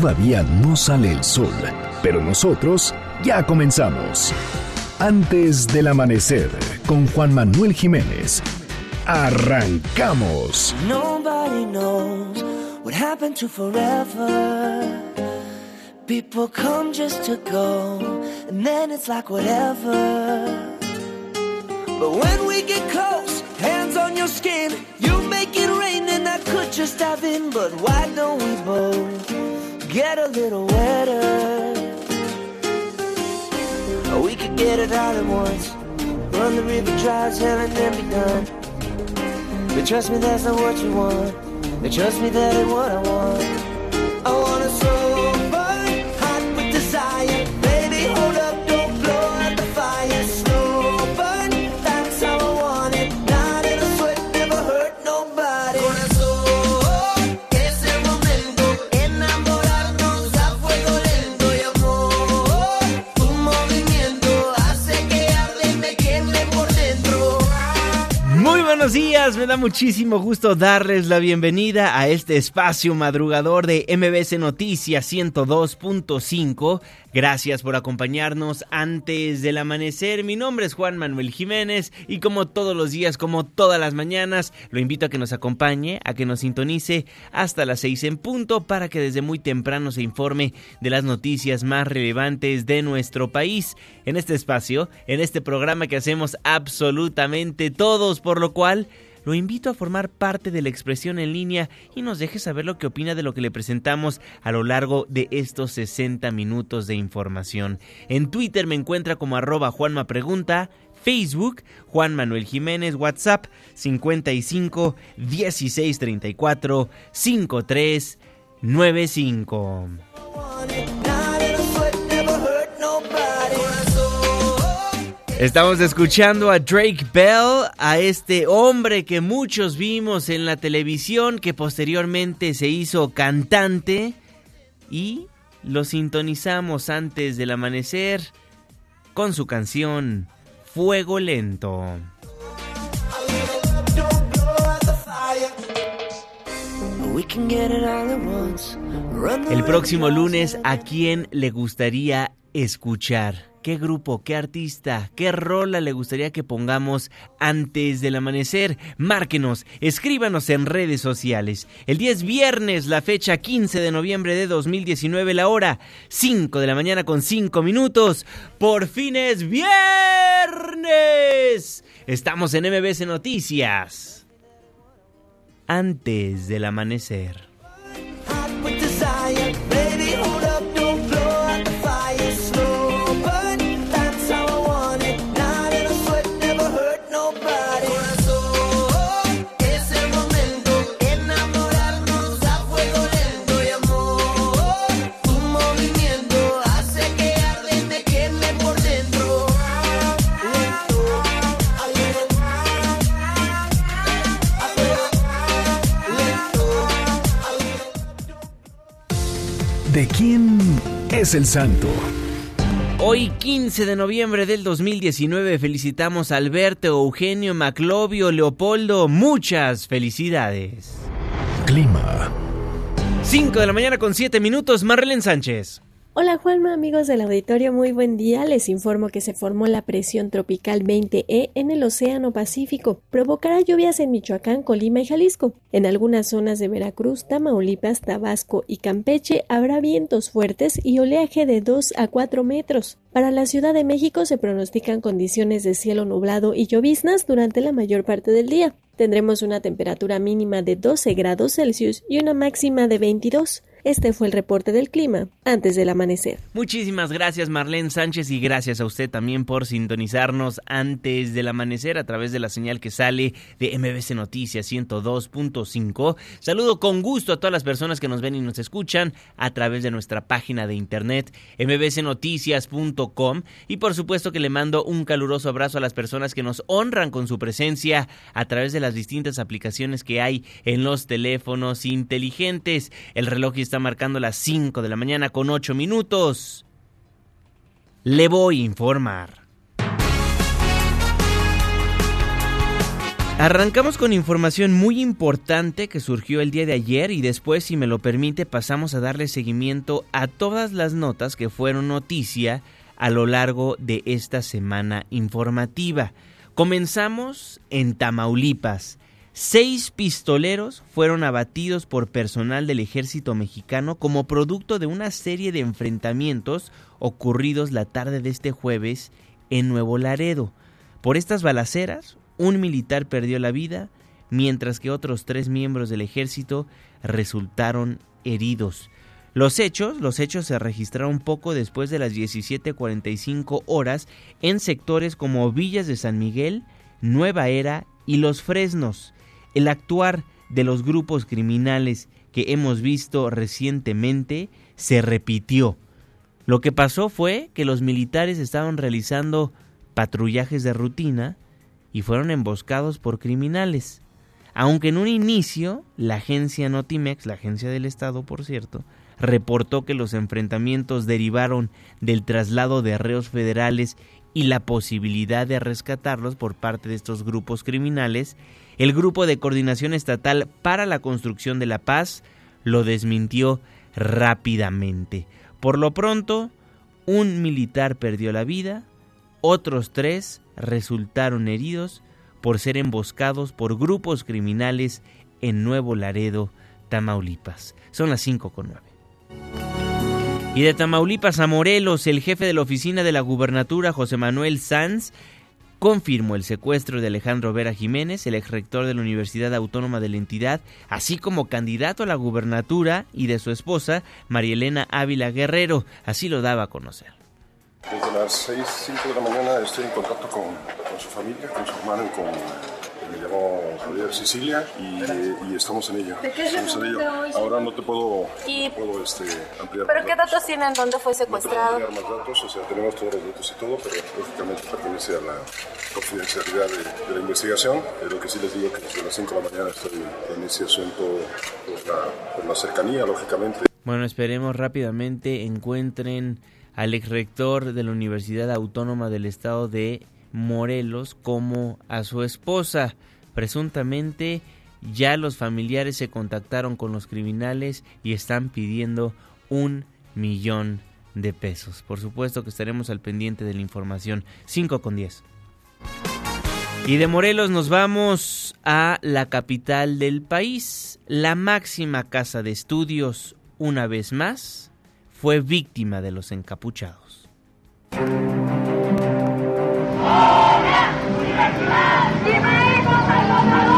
todavía no sale el sol, pero nosotros ya comenzamos. Antes del amanecer, con Juan Manuel Jiménez. Arrancamos. Nobody knows what happened to forever. People come just to go, and then it's like whatever. But when we get close, hands on your skin, you make it rain, and I could just have been. But why don't we both get a little wetter? We could get it all at once. Run the river dry as hell and then be done. But trust me, that's not what you want. But trust me, that ain't what I want. Buenos días, me da muchísimo gusto darles la bienvenida a este espacio madrugador de MBC Noticias 102.5. Gracias por acompañarnos antes del amanecer. Mi nombre es Juan Manuel Jiménez y como todos los días, como todas las mañanas, lo invito a que nos acompañe, a que nos sintonice hasta las 6 en punto para que desde muy temprano se informe de las noticias más relevantes de nuestro país. En este espacio, en este programa que hacemos absolutamente todos, por lo cual lo invito a formar parte de la expresión en línea y nos deje saber lo que opina de lo que le presentamos a lo largo de estos 60 minutos de información. En Twitter me encuentra como arroba Juanma Pregunta, Facebook Juan Manuel Jiménez, WhatsApp 55 16 34 53 95. Estamos escuchando a Drake Bell, a este hombre que muchos vimos en la televisión, que posteriormente se hizo cantante y lo sintonizamos antes del amanecer con su canción Fuego Lento. El próximo lunes, ¿a quién le gustaría escuchar? ¿Qué grupo, qué artista, qué rola le gustaría que pongamos antes del amanecer? Márquenos, escríbanos en redes sociales. El día es viernes, la fecha 15 de noviembre de 2019, la hora 5 de la mañana con 5 minutos. Por fin es viernes. Estamos en MBC Noticias. Antes del amanecer. ¿De quién es el santo? Hoy 15 de noviembre del 2019 felicitamos a Alberto, Eugenio, Maclovio, Leopoldo. Muchas felicidades. Clima. 5 de la mañana con 7 minutos, Marlene Sánchez. Hola Juanma, amigos del auditorio, muy buen día. Les informo que se formó la presión tropical 20E en el Océano Pacífico. Provocará lluvias en Michoacán, Colima y Jalisco. En algunas zonas de Veracruz, Tamaulipas, Tabasco y Campeche habrá vientos fuertes y oleaje de 2 a 4 metros. Para la Ciudad de México se pronostican condiciones de cielo nublado y lloviznas durante la mayor parte del día. Tendremos una temperatura mínima de 12 grados Celsius y una máxima de 22. Este fue el reporte del clima antes del amanecer. Muchísimas gracias Marlene Sánchez y gracias a usted también por sintonizarnos antes del amanecer a través de la señal que sale de MBC Noticias 102.5. Saludo con gusto a todas las personas que nos ven y nos escuchan a través de nuestra página de internet mbcnoticias.com y por supuesto que le mando un caluroso abrazo a las personas que nos honran con su presencia a través de las distintas aplicaciones que hay en los teléfonos inteligentes. El reloj está marcando las 5 de la mañana con 8 minutos. Le voy a informar. Arrancamos con información muy importante que surgió el día de ayer y después, si me lo permite, pasamos a darle seguimiento a todas las notas que fueron noticia a lo largo de esta semana informativa. Comenzamos en Tamaulipas. Seis pistoleros fueron abatidos por personal del ejército mexicano como producto de una serie de enfrentamientos ocurridos la tarde de este jueves en Nuevo Laredo. Por estas balaceras, un militar perdió la vida, mientras que otros tres miembros del ejército resultaron heridos. Los hechos, los hechos se registraron poco después de las 17:45 horas en sectores como Villas de San Miguel, Nueva Era y Los Fresnos. El actuar de los grupos criminales que hemos visto recientemente se repitió. Lo que pasó fue que los militares estaban realizando patrullajes de rutina y fueron emboscados por criminales. Aunque en un inicio la agencia Notimex, la agencia del Estado por cierto, reportó que los enfrentamientos derivaron del traslado de reos federales y la posibilidad de rescatarlos por parte de estos grupos criminales, el Grupo de Coordinación Estatal para la Construcción de la Paz lo desmintió rápidamente. Por lo pronto, un militar perdió la vida, otros tres resultaron heridos por ser emboscados por grupos criminales en Nuevo Laredo, Tamaulipas. Son las 5 con 9. Y de Tamaulipas a Morelos, el jefe de la oficina de la gubernatura, José Manuel Sanz, confirmó el secuestro de Alejandro Vera Jiménez, el ex rector de la Universidad Autónoma de la entidad, así como candidato a la gubernatura, y de su esposa, María Elena Ávila Guerrero. Así lo daba a conocer. Desde las 6, 5 de la mañana estoy en contacto con, con su familia, con su hermano y con me llamó Javier Sicilia y, y, estamos en ello. ¿De qué estamos en ello. Ahora no te puedo, y, no puedo este, ampliar. ¿Pero qué datos tienen? ¿Dónde fue secuestrado? No te puedo ampliar más datos, o sea, tenemos todos los datos y todo, pero lógicamente pertenece a la confidencialidad de, de la investigación. Lo que sí les digo que desde las 5 de la mañana estoy en ese asunto por la, por la cercanía, lógicamente. Bueno, esperemos rápidamente encuentren al ex rector de la Universidad Autónoma del Estado de Morelos como a su esposa. Presuntamente ya los familiares se contactaron con los criminales y están pidiendo un millón de pesos. Por supuesto que estaremos al pendiente de la información. 5 con 10. Y de Morelos nos vamos a la capital del país. La máxima casa de estudios, una vez más, fue víctima de los encapuchados. Di mai,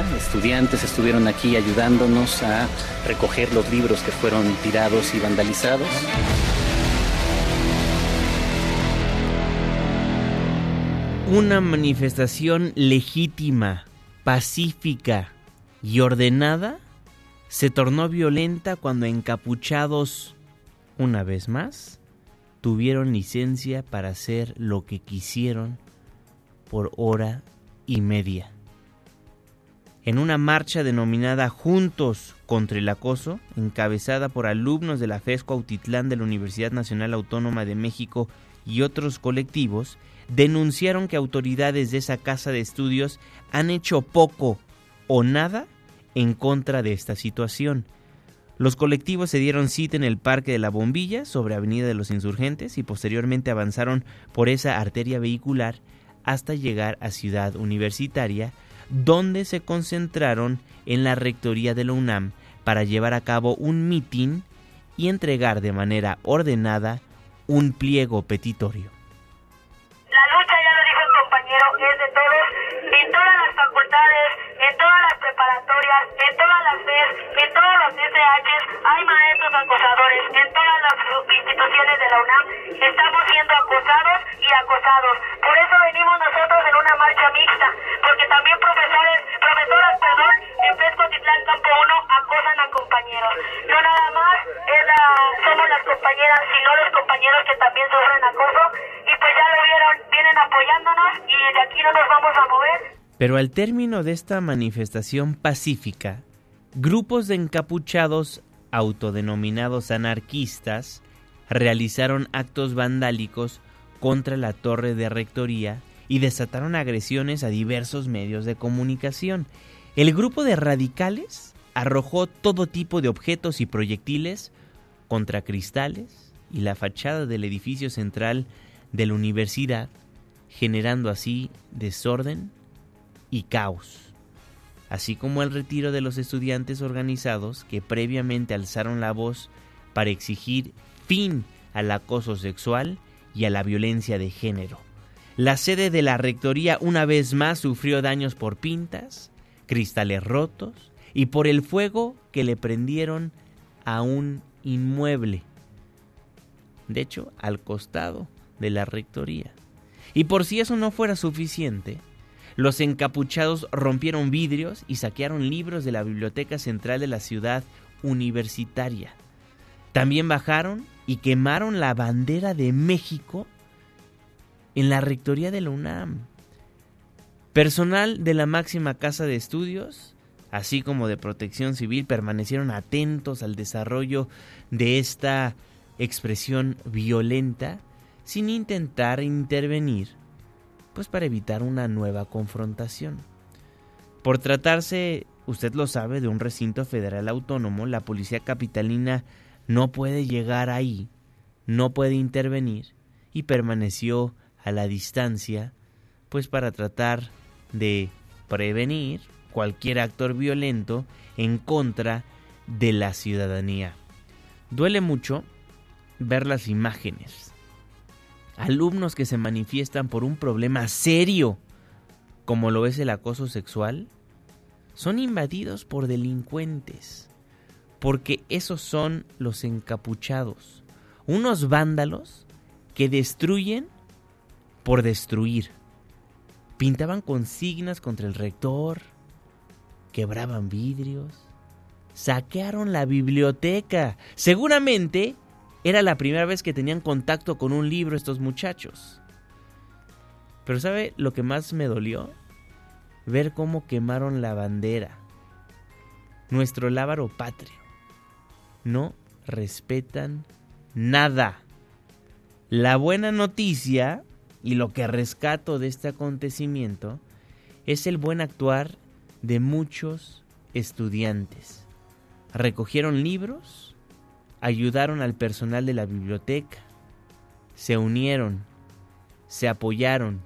estudiantes estuvieron aquí ayudándonos a recoger los libros que fueron tirados y vandalizados. Una manifestación legítima, pacífica y ordenada se tornó violenta cuando encapuchados, una vez más, tuvieron licencia para hacer lo que quisieron por hora y media. En una marcha denominada Juntos contra el Acoso, encabezada por alumnos de la FESCO Autitlán de la Universidad Nacional Autónoma de México y otros colectivos, denunciaron que autoridades de esa casa de estudios han hecho poco o nada en contra de esta situación. Los colectivos se dieron cita en el Parque de la Bombilla, sobre Avenida de los Insurgentes, y posteriormente avanzaron por esa arteria vehicular hasta llegar a Ciudad Universitaria, donde se concentraron en la rectoría de la UNAM para llevar a cabo un mitin y entregar de manera ordenada un pliego petitorio. La lucha, ya lo dijo el compañero, es de todos, en todas las facultades, en todas las preparatorias, en todas las FES, en todos los SHs, hay maestros acosadores, en todas las instituciones de la UNAM estamos siendo acosados y acosados. Por eso venimos nosotros en una marcha mixta, porque también profesores, profesoras, perdón, en Fresco Titlán Campo 1 acosan a compañeros. No nada más somos las compañeras, sino los compañeros que también sufren acoso y pues ya lo vieron, vienen apoyándonos y de aquí no nos vamos a mover. Pero al término de esta manifestación pacífica, grupos de encapuchados autodenominados anarquistas realizaron actos vandálicos contra la torre de rectoría y desataron agresiones a diversos medios de comunicación. El grupo de radicales arrojó todo tipo de objetos y proyectiles contra cristales y la fachada del edificio central de la universidad, generando así desorden y caos, así como el retiro de los estudiantes organizados que previamente alzaron la voz para exigir fin al acoso sexual y a la violencia de género. La sede de la Rectoría una vez más sufrió daños por pintas, cristales rotos y por el fuego que le prendieron a un inmueble. De hecho, al costado de la Rectoría. Y por si eso no fuera suficiente, los encapuchados rompieron vidrios y saquearon libros de la Biblioteca Central de la ciudad universitaria. También bajaron y quemaron la bandera de México en la rectoría de la UNAM. Personal de la máxima casa de estudios, así como de protección civil, permanecieron atentos al desarrollo de esta expresión violenta sin intentar intervenir pues para evitar una nueva confrontación. Por tratarse, usted lo sabe, de un recinto federal autónomo, la policía capitalina no puede llegar ahí, no puede intervenir y permaneció a la distancia, pues para tratar de prevenir cualquier actor violento en contra de la ciudadanía. Duele mucho ver las imágenes alumnos que se manifiestan por un problema serio, como lo es el acoso sexual, son invadidos por delincuentes, porque esos son los encapuchados, unos vándalos que destruyen por destruir. Pintaban consignas contra el rector, quebraban vidrios, saquearon la biblioteca. Seguramente era la primera vez que tenían contacto con un libro estos muchachos. Pero ¿sabe lo que más me dolió? Ver cómo quemaron la bandera. Nuestro lábaro patrio. No respetan nada. La buena noticia y lo que rescato de este acontecimiento es el buen actuar de muchos estudiantes. Recogieron libros, ayudaron al personal de la biblioteca, se unieron, se apoyaron.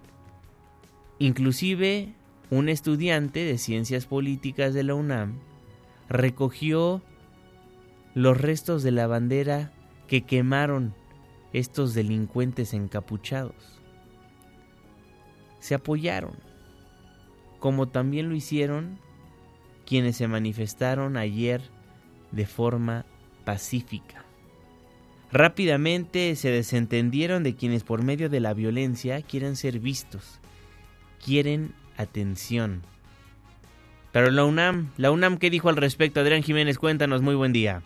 Inclusive un estudiante de ciencias políticas de la UNAM recogió los restos de la bandera que quemaron estos delincuentes encapuchados. Se apoyaron, como también lo hicieron quienes se manifestaron ayer de forma pacífica. Rápidamente se desentendieron de quienes por medio de la violencia quieren ser vistos, quieren atención. Pero la UNAM, la UNAM, ¿qué dijo al respecto? Adrián Jiménez, cuéntanos, muy buen día.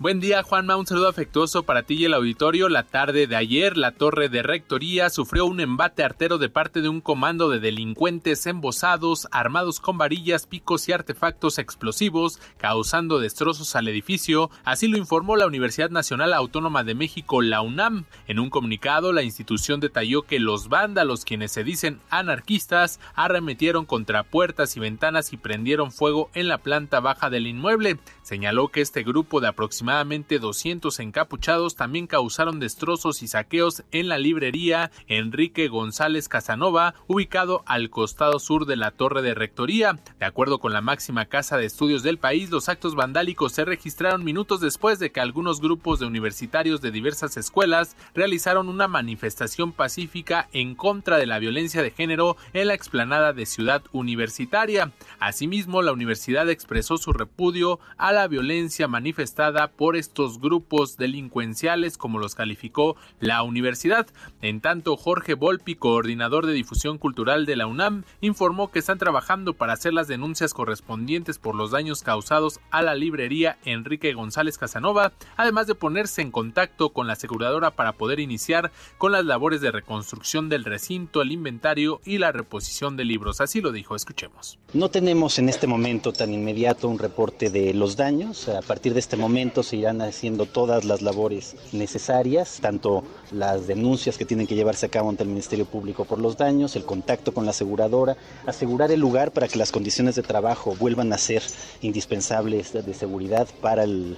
Buen día, Juanma. Un saludo afectuoso para ti y el auditorio. La tarde de ayer, la torre de rectoría sufrió un embate artero de parte de un comando de delincuentes embosados, armados con varillas, picos y artefactos explosivos, causando destrozos al edificio. Así lo informó la Universidad Nacional Autónoma de México, la UNAM. En un comunicado, la institución detalló que los vándalos, quienes se dicen anarquistas, arremetieron contra puertas y ventanas y prendieron fuego en la planta baja del inmueble. Señaló que este grupo de aproximadamente 200 encapuchados también causaron destrozos y saqueos en la librería Enrique González Casanova, ubicado al costado sur de la torre de rectoría. De acuerdo con la máxima casa de estudios del país, los actos vandálicos se registraron minutos después de que algunos grupos de universitarios de diversas escuelas realizaron una manifestación pacífica en contra de la violencia de género en la explanada de Ciudad Universitaria. Asimismo, la universidad expresó su repudio a la violencia manifestada por estos grupos delincuenciales como los calificó la universidad. En tanto, Jorge Volpi, coordinador de difusión cultural de la UNAM, informó que están trabajando para hacer las denuncias correspondientes por los daños causados a la librería Enrique González Casanova, además de ponerse en contacto con la aseguradora para poder iniciar con las labores de reconstrucción del recinto, el inventario y la reposición de libros. Así lo dijo, escuchemos. No tenemos en este momento tan inmediato un reporte de los daños a partir de este momento se irán haciendo todas las labores necesarias, tanto las denuncias que tienen que llevarse a cabo ante el Ministerio Público por los daños, el contacto con la aseguradora, asegurar el lugar para que las condiciones de trabajo vuelvan a ser indispensables de seguridad para el,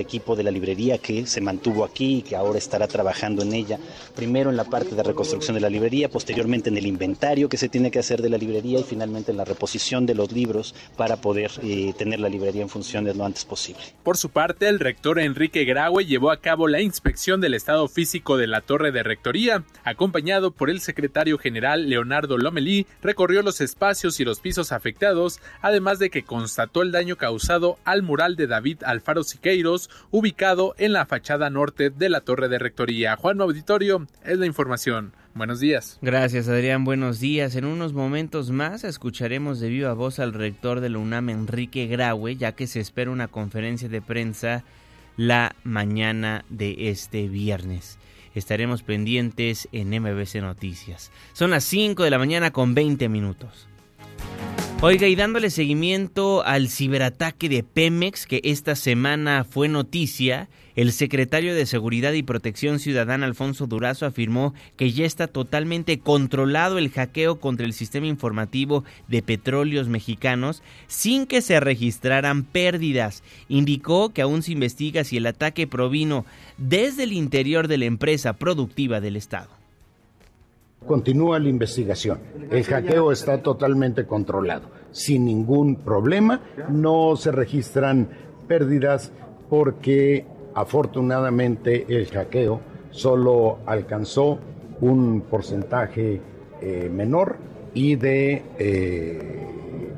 equipo de la librería que se mantuvo aquí y que ahora estará trabajando en ella, primero en la parte de reconstrucción de la librería, posteriormente en el inventario que se tiene que hacer de la librería y finalmente en la reposición de los libros para poder eh, tener la librería en funciones lo antes posible. Por su parte, el rector Enrique Graue llevó a cabo la inspección del estado físico de la torre de rectoría, acompañado por el secretario general Leonardo Lomelí, recorrió los espacios y los pisos afectados, además de que constató el daño causado al mural de David Alfaro Siqueiros, ubicado en la fachada norte de la torre de rectoría. Juan Auditorio es la información. Buenos días. Gracias, Adrián. Buenos días. En unos momentos más escucharemos de viva voz al rector de la UNAM, Enrique Graue, ya que se espera una conferencia de prensa la mañana de este viernes. Estaremos pendientes en MBC Noticias. Son las 5 de la mañana con 20 minutos. Oiga, y dándole seguimiento al ciberataque de Pemex que esta semana fue noticia, el secretario de Seguridad y Protección Ciudadana Alfonso Durazo afirmó que ya está totalmente controlado el hackeo contra el sistema informativo de petróleos mexicanos sin que se registraran pérdidas. Indicó que aún se investiga si el ataque provino desde el interior de la empresa productiva del Estado. Continúa la investigación. El hackeo está totalmente controlado, sin ningún problema. No se registran pérdidas porque afortunadamente el hackeo solo alcanzó un porcentaje eh, menor y de eh,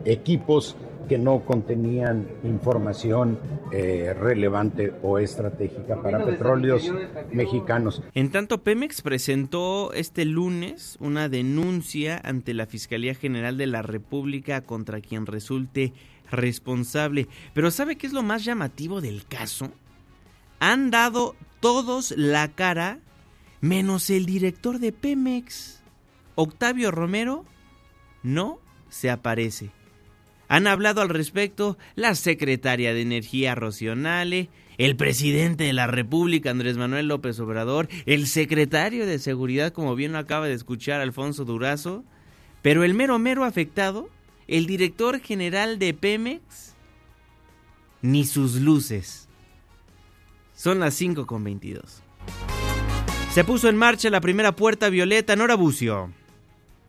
equipos que no contenían información eh, relevante o estratégica para petróleos mexicanos. En tanto, Pemex presentó este lunes una denuncia ante la Fiscalía General de la República contra quien resulte responsable. Pero ¿sabe qué es lo más llamativo del caso? Han dado todos la cara menos el director de Pemex. Octavio Romero no se aparece. Han hablado al respecto la secretaria de Energía Rocionale, el presidente de la República Andrés Manuel López Obrador, el secretario de Seguridad, como bien lo acaba de escuchar Alfonso Durazo, pero el mero mero afectado, el director general de Pemex, ni sus luces. Son las 5 con 22. Se puso en marcha la primera puerta violeta Nora Bucio.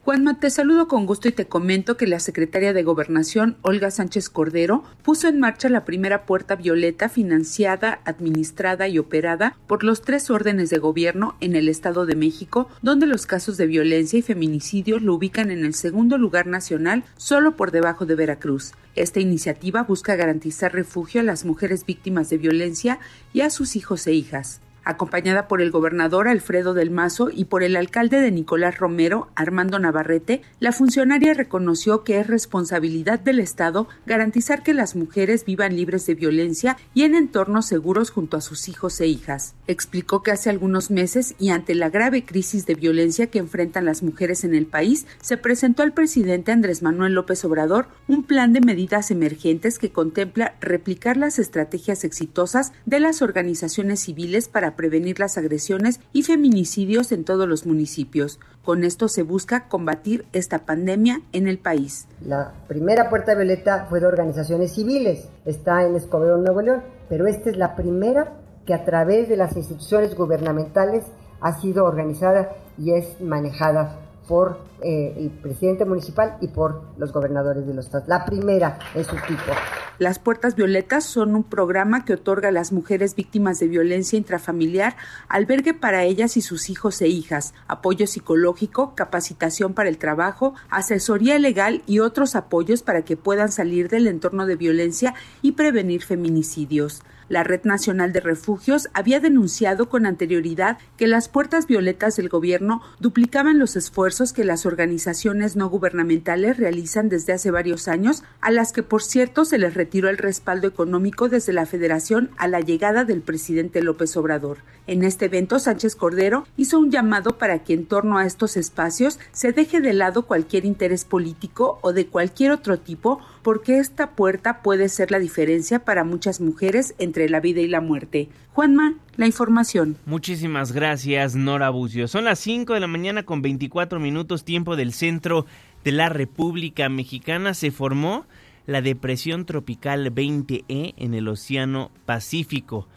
Juanma, te saludo con gusto y te comento que la secretaria de Gobernación, Olga Sánchez Cordero, puso en marcha la primera puerta violeta financiada, administrada y operada por los tres órdenes de gobierno en el Estado de México, donde los casos de violencia y feminicidio lo ubican en el segundo lugar nacional, solo por debajo de Veracruz. Esta iniciativa busca garantizar refugio a las mujeres víctimas de violencia y a sus hijos e hijas. Acompañada por el gobernador Alfredo del Mazo y por el alcalde de Nicolás Romero, Armando Navarrete, la funcionaria reconoció que es responsabilidad del Estado garantizar que las mujeres vivan libres de violencia y en entornos seguros junto a sus hijos e hijas. Explicó que hace algunos meses y ante la grave crisis de violencia que enfrentan las mujeres en el país, se presentó al presidente Andrés Manuel López Obrador un plan de medidas emergentes que contempla replicar las estrategias exitosas de las organizaciones civiles para prevenir las agresiones y feminicidios en todos los municipios. Con esto se busca combatir esta pandemia en el país. La primera puerta violeta fue de organizaciones civiles, está en Escobedo, Nuevo León, pero esta es la primera que a través de las instituciones gubernamentales ha sido organizada y es manejada por eh, el presidente municipal y por los gobernadores de los estados. La primera en su tipo. Las Puertas Violetas son un programa que otorga a las mujeres víctimas de violencia intrafamiliar albergue para ellas y sus hijos e hijas, apoyo psicológico, capacitación para el trabajo, asesoría legal y otros apoyos para que puedan salir del entorno de violencia y prevenir feminicidios. La Red Nacional de Refugios había denunciado con anterioridad que las puertas violetas del gobierno duplicaban los esfuerzos que las organizaciones no gubernamentales realizan desde hace varios años, a las que por cierto se les retiró el respaldo económico desde la Federación a la llegada del presidente López Obrador. En este evento, Sánchez Cordero hizo un llamado para que en torno a estos espacios se deje de lado cualquier interés político o de cualquier otro tipo, porque esta puerta puede ser la diferencia para muchas mujeres entre la vida y la muerte. Juanma, la información. Muchísimas gracias, Nora Bucio. Son las 5 de la mañana con 24 minutos tiempo del centro de la República Mexicana. Se formó la depresión tropical 20E en el Océano Pacífico.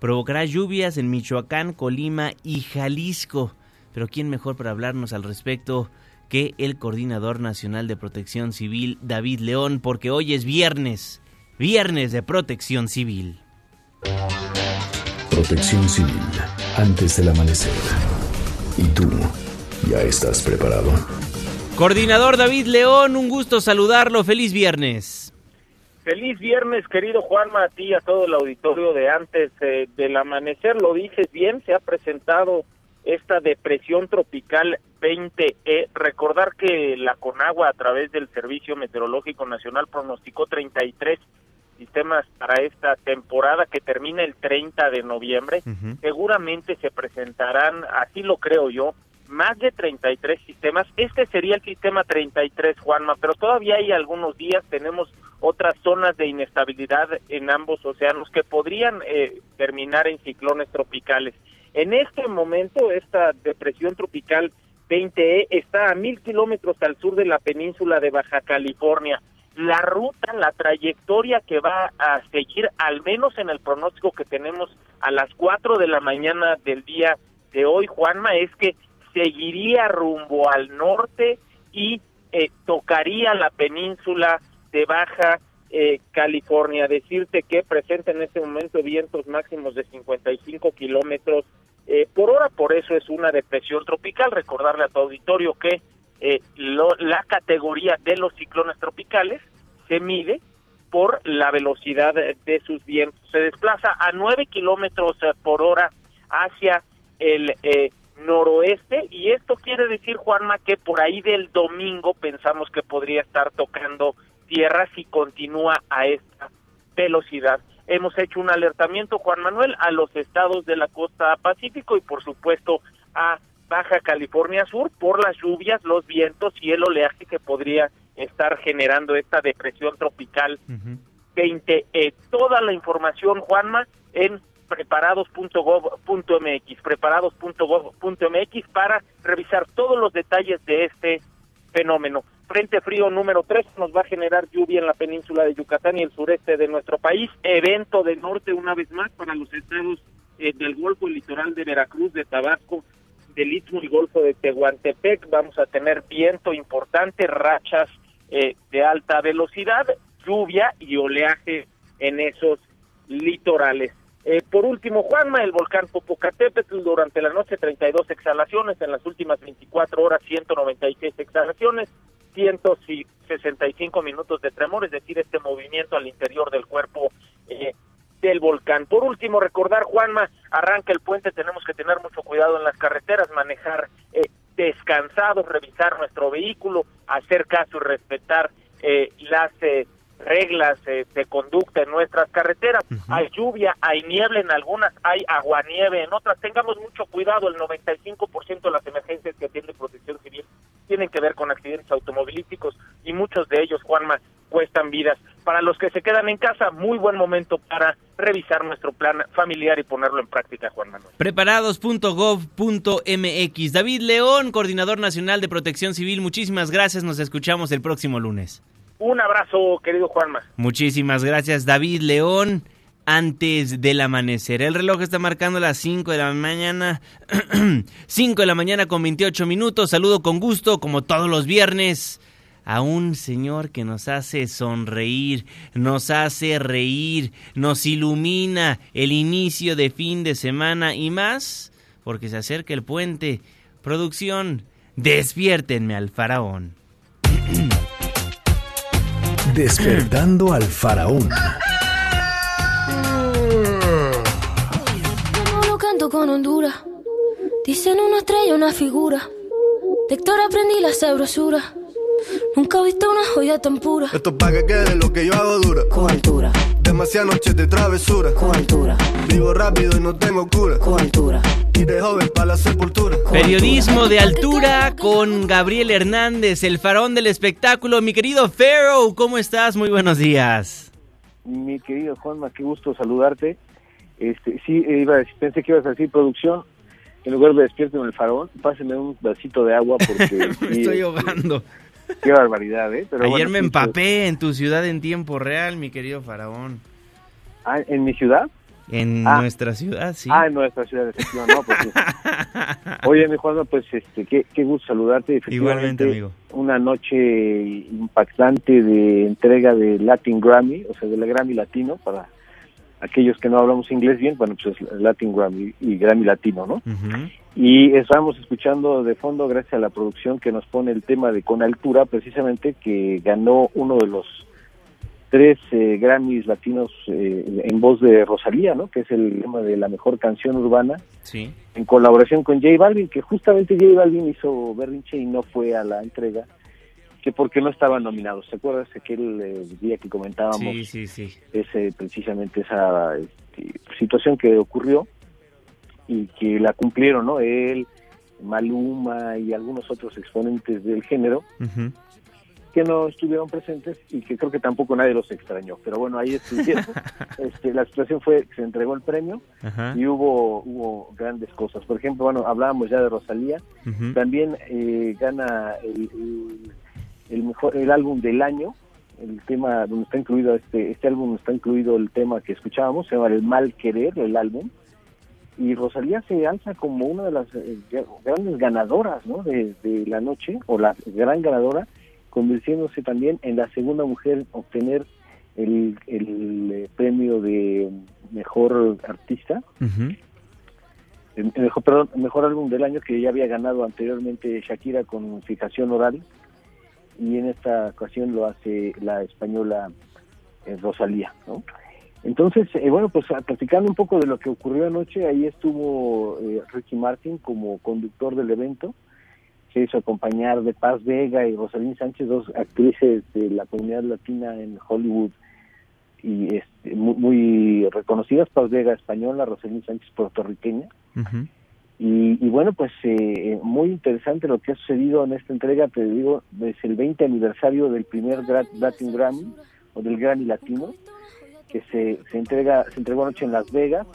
Provocará lluvias en Michoacán, Colima y Jalisco. Pero ¿quién mejor para hablarnos al respecto que el Coordinador Nacional de Protección Civil, David León? Porque hoy es viernes, viernes de protección civil. Protección civil, antes del amanecer. ¿Y tú, ya estás preparado? Coordinador David León, un gusto saludarlo. Feliz viernes. Feliz viernes, querido Juanma, a ti y a todo el auditorio de antes eh, del amanecer. Lo dices bien, se ha presentado esta depresión tropical 20E. Recordar que la Conagua, a través del Servicio Meteorológico Nacional, pronosticó 33 sistemas para esta temporada que termina el 30 de noviembre. Seguramente se presentarán, así lo creo yo, más de 33 sistemas. Este sería el sistema 33, Juanma, pero todavía hay algunos días, tenemos otras zonas de inestabilidad en ambos océanos que podrían eh, terminar en ciclones tropicales. En este momento, esta depresión tropical 20E está a mil kilómetros al sur de la península de Baja California. La ruta, la trayectoria que va a seguir, al menos en el pronóstico que tenemos a las 4 de la mañana del día de hoy, Juanma, es que seguiría rumbo al norte y eh, tocaría la península de Baja eh, California. Decirte que presenta en este momento vientos máximos de 55 kilómetros eh, por hora, por eso es una depresión tropical. Recordarle a tu auditorio que eh, la categoría de los ciclones tropicales se mide por la velocidad de sus vientos. Se desplaza a 9 kilómetros por hora hacia el eh, noroeste y esto quiere decir, Juanma, que por ahí del domingo pensamos que podría estar tocando tierra si continúa a esta velocidad. Hemos hecho un alertamiento, Juan Manuel, a los estados de la costa pacífico y por supuesto a Baja California Sur por las lluvias, los vientos y el oleaje que podría estar generando esta depresión tropical 20. Eh, toda la información, Juanma, en preparados.gov.mx, preparados.gov.mx para revisar todos los detalles de este fenómeno. Frente frío número 3 nos va a generar lluvia en la península de Yucatán y el sureste de nuestro país. Evento del norte una vez más para los estados eh, del Golfo, el litoral de Veracruz, de Tabasco, del Istmo y Golfo de Tehuantepec. Vamos a tener viento importante, rachas eh, de alta velocidad, lluvia y oleaje en esos litorales. Eh, por último, Juanma, el volcán Popocatépetl durante la noche 32 exhalaciones, en las últimas 24 horas 196 exhalaciones, 165 minutos de tremor, es decir, este movimiento al interior del cuerpo eh, del volcán. Por último, recordar, Juanma, arranca el puente, tenemos que tener mucho cuidado en las carreteras, manejar eh, descansados, revisar nuestro vehículo, hacer caso y respetar eh, las eh, reglas eh, de conducta en nuestras carreteras. Hay lluvia, hay niebla en algunas, hay aguanieve en otras. Tengamos mucho cuidado, el 95% de las emergencias que atiende Protección Civil tienen que ver con accidentes automovilísticos y muchos de ellos, Juanma, cuestan vidas. Para los que se quedan en casa, muy buen momento para revisar nuestro plan familiar y ponerlo en práctica, Juan Manuel. Preparados.gov.mx. David León, Coordinador Nacional de Protección Civil, muchísimas gracias. Nos escuchamos el próximo lunes. Un abrazo, querido Juanma. Muchísimas gracias, David León. Antes del amanecer. El reloj está marcando las 5 de la mañana. 5 de la mañana con 28 minutos. Saludo con gusto, como todos los viernes, a un señor que nos hace sonreír, nos hace reír, nos ilumina el inicio de fin de semana y más, porque se acerca el puente. Producción, despiértenme al faraón. Despertando al faraón. Yo lo canto con Honduras. Dicen una estrella, una figura. De aprendí la sabrosura. Nunca he visto una joya tan pura. Esto es pa' que quede lo que yo hago dura. Con altura. Demasiadas noches de travesura. Con altura. Vivo rápido y no tengo cura. Con altura. Y de joven para la sepultura. Periodismo de altura con Gabriel Hernández, el faraón del espectáculo. Mi querido Pharaoh, ¿cómo estás? Muy buenos días. Mi querido Juanma, qué gusto saludarte. Este, sí, iba a decir, pensé que ibas a decir producción. En lugar de despierten el faraón, páseme un vasito de agua porque... Me estoy ahogando. Qué barbaridad, ¿eh? Pero Ayer bueno, me empapé en tu ciudad en tiempo real, mi querido faraón. Ah, ¿En mi ciudad? En ah. nuestra ciudad, sí. Ah, en nuestra ciudad, efectivamente. No, pues, Oye, mi Juanma, pues este, qué, qué gusto saludarte. Igualmente, amigo. Una noche impactante de entrega de Latin Grammy, o sea, de la Grammy Latino, para aquellos que no hablamos inglés bien, bueno, pues es Latin Grammy y Grammy Latino, ¿no? Uh -huh. Y estábamos escuchando de fondo, gracias a la producción que nos pone el tema de Con Altura, precisamente, que ganó uno de los tres eh, Grammys latinos eh, en voz de Rosalía, ¿no? Que es el tema de la mejor canción urbana. Sí. En colaboración con J Balvin, que justamente J Balvin hizo berrinche y no fue a la entrega, que porque no estaban nominados. ¿Te acuerdas aquel eh, día que comentábamos? Sí, sí, sí. Ese, precisamente esa este, situación que ocurrió y que la cumplieron, ¿no? Él, Maluma y algunos otros exponentes del género. Uh -huh que no estuvieron presentes y que creo que tampoco nadie los extrañó. Pero bueno, ahí estuvieron. este, la situación fue que se entregó el premio y hubo hubo grandes cosas. Por ejemplo, bueno, hablábamos ya de Rosalía. Uh -huh. También eh, gana el, el, el, mejor el álbum del año. El tema donde está incluido este este álbum está incluido el tema que escuchábamos, se llama El Mal Querer, el álbum. Y Rosalía se alza como una de las eh, grandes ganadoras ¿no? de, de la noche, o la gran ganadora, convirtiéndose también en la segunda mujer en obtener el, el, eh, premio de mejor artista, uh -huh. el, el mejor, perdón, mejor álbum del año que ya había ganado anteriormente Shakira con Fijación Oral y en esta ocasión lo hace la española eh, Rosalía, ¿no? Entonces, eh, bueno, pues platicando un poco de lo que ocurrió anoche, ahí estuvo eh, Ricky Martin como conductor del evento, se hizo acompañar de Paz Vega y Rosalín Sánchez, dos actrices de la comunidad latina en Hollywood y este, muy, muy, reconocidas, Paz Vega española, Rosalín Sánchez puertorriqueña. Uh -huh. y, y, bueno, pues eh, muy interesante lo que ha sucedido en esta entrega, te digo, es el 20 aniversario del primer Latin Grammy, o del Grammy Latino, que se, se entrega se entregó anoche en Las Vegas,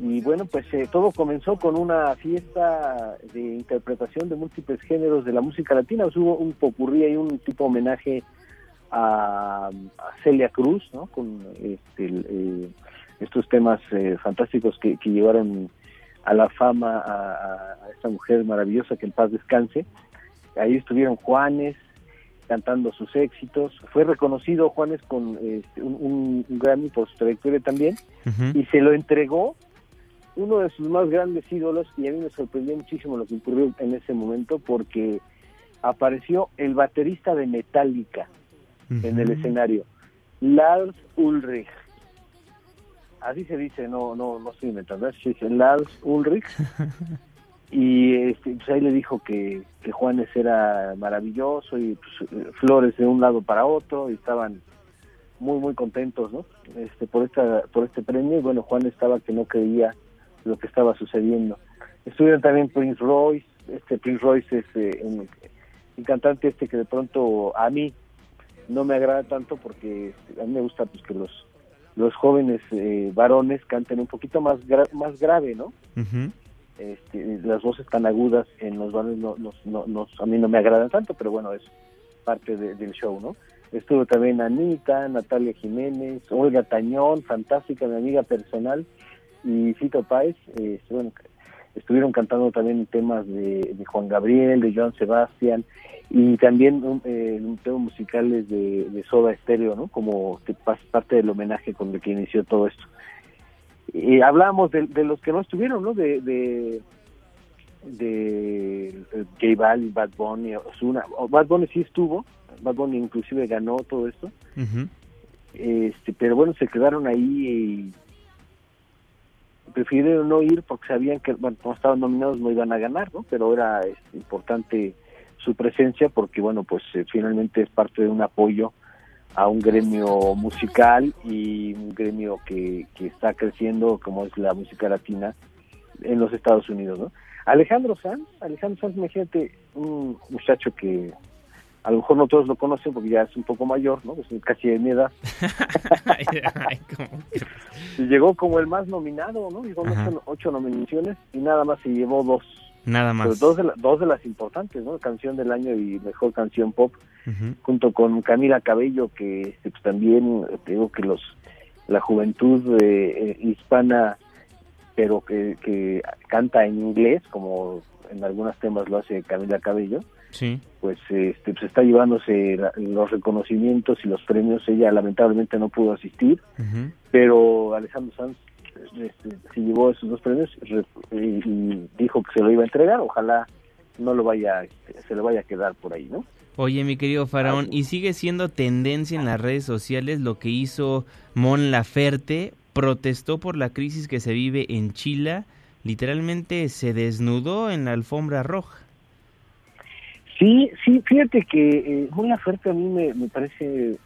y bueno, pues eh, todo comenzó con una fiesta de interpretación de múltiples géneros de la música latina. Pues hubo un popurrí y un tipo homenaje a, Celia Cruz, ¿no? Con este, eh, estos temas eh, fantásticos que, que, llevaron a la fama a, a, esta mujer maravillosa que en paz descanse. Ahí estuvieron Juanes cantando sus éxitos. Fue reconocido Juanes con este, un, un, Grammy por su trayectoria también uh -huh. y se lo entregó uno de sus más grandes ídolos y a mí me sorprendió muchísimo lo que ocurrió en ese momento porque apareció el baterista de Metallica uh -huh. en el escenario, Lars Ulrich. así se dice, no no no estoy inventando, es Lars Ulrich. y este, pues ahí le dijo que, que Juanes era maravilloso y pues, flores de un lado para otro y estaban muy muy contentos no este por esta por este premio y bueno Juan estaba que no creía lo que estaba sucediendo. Estuvieron también Prince Royce este Prince Royce es eh, un, cantante este que de pronto a mí no me agrada tanto porque a mí me gusta pues que los los jóvenes eh, varones canten un poquito más más grave no este, las voces tan agudas en los varones no, no, a mí no me agradan tanto pero bueno es parte del show no estuvo también Anita, Natalia Jiménez, Olga Tañón, fantástica, mi amiga personal, y Fito Páez, eh, estuvieron cantando también temas de, Juan Gabriel, de Joan Sebastián, y también un, eh, temas musicales de, Soda Estéreo, ¿no? Como parte del homenaje con el que inició todo esto. Y hablamos de, los que no estuvieron, ¿no? De, de, de, de Bad Bunny, Ozuna. Bad Bunny sí estuvo, Bad Bunny inclusive ganó todo esto. este Pero bueno, se quedaron ahí y prefirieron no ir porque sabían que, bueno, como estaban nominados no iban a ganar, ¿no? Pero era este, importante su presencia porque, bueno, pues eh, finalmente es parte de un apoyo a un gremio musical y un gremio que, que está creciendo como es la música latina en los Estados Unidos, ¿no? Alejandro Sanz, Alejandro Sanz, imagínate, un muchacho que a lo mejor no todos lo conocen porque ya es un poco mayor, ¿no? Casi de mi edad. y llegó como el más nominado, ¿no? Llegó ocho, nominaciones y nada más se llevó dos. Nada más. dos, de dos de las importantes, ¿no? Canción del año y mejor canción pop, junto con Camila Cabello, que este, pues, también, te digo que los la juventud eh, hispana, pero que, que canta en inglés, como en algunos temas lo hace Camila Cabello, sí. pues este pues está llevándose los reconocimientos y los premios ella lamentablemente no pudo asistir pero Alejandro Sanz este, se llevó esos dos premios y, dijo que se lo iba a entregar ojalá no lo vaya este, se lo vaya a quedar por ahí no Oye, mi querido Faraón, ¿y sigue siendo tendencia en las redes sociales lo que hizo Mon Laferte? Protestó por la crisis que se vive en Chile, literalmente se desnudó en la alfombra roja. Sí, sí, fíjate que eh, Mon Laferte a mí me, me parece,